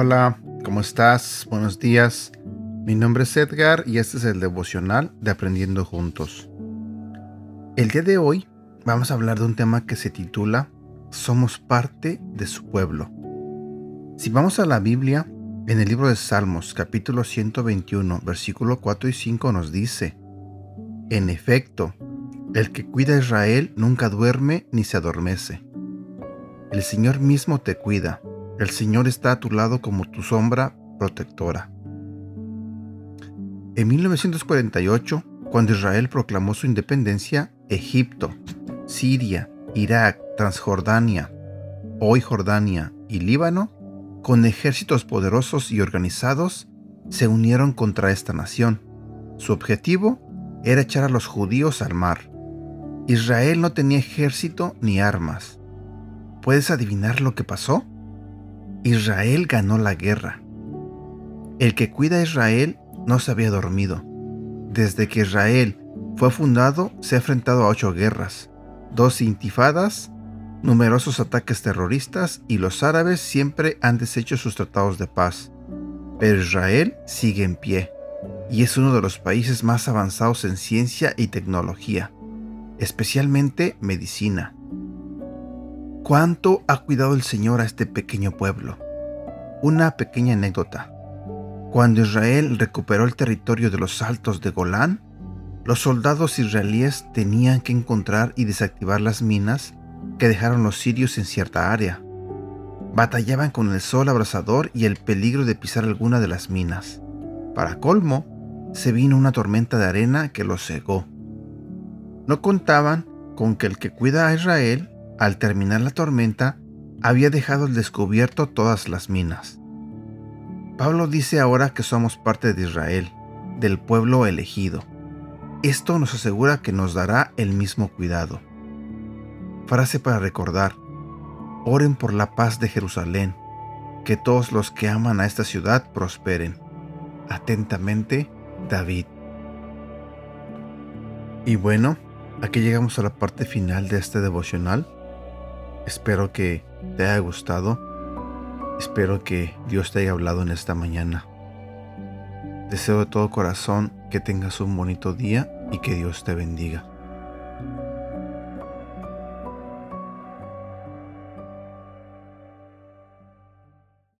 Hola, ¿cómo estás? Buenos días. Mi nombre es Edgar y este es el devocional de Aprendiendo Juntos. El día de hoy vamos a hablar de un tema que se titula Somos parte de su pueblo. Si vamos a la Biblia, en el libro de Salmos capítulo 121, versículo 4 y 5 nos dice, En efecto, el que cuida a Israel nunca duerme ni se adormece. El Señor mismo te cuida el Señor está a tu lado como tu sombra protectora. En 1948, cuando Israel proclamó su independencia, Egipto, Siria, Irak, Transjordania, hoy Jordania y Líbano, con ejércitos poderosos y organizados, se unieron contra esta nación. Su objetivo era echar a los judíos al mar. Israel no tenía ejército ni armas. ¿Puedes adivinar lo que pasó? Israel ganó la guerra. El que cuida a Israel no se había dormido. Desde que Israel fue fundado, se ha enfrentado a ocho guerras, dos intifadas, numerosos ataques terroristas y los árabes siempre han deshecho sus tratados de paz. Pero Israel sigue en pie y es uno de los países más avanzados en ciencia y tecnología, especialmente medicina. ¿Cuánto ha cuidado el Señor a este pequeño pueblo? Una pequeña anécdota. Cuando Israel recuperó el territorio de los altos de Golán, los soldados israelíes tenían que encontrar y desactivar las minas que dejaron los sirios en cierta área. Batallaban con el sol abrasador y el peligro de pisar alguna de las minas. Para colmo, se vino una tormenta de arena que los cegó. No contaban con que el que cuida a Israel al terminar la tormenta, había dejado al descubierto todas las minas. Pablo dice ahora que somos parte de Israel, del pueblo elegido. Esto nos asegura que nos dará el mismo cuidado. Frase para recordar. Oren por la paz de Jerusalén, que todos los que aman a esta ciudad prosperen. Atentamente, David. Y bueno, aquí llegamos a la parte final de este devocional. Espero que te haya gustado. Espero que Dios te haya hablado en esta mañana. Deseo de todo corazón que tengas un bonito día y que Dios te bendiga.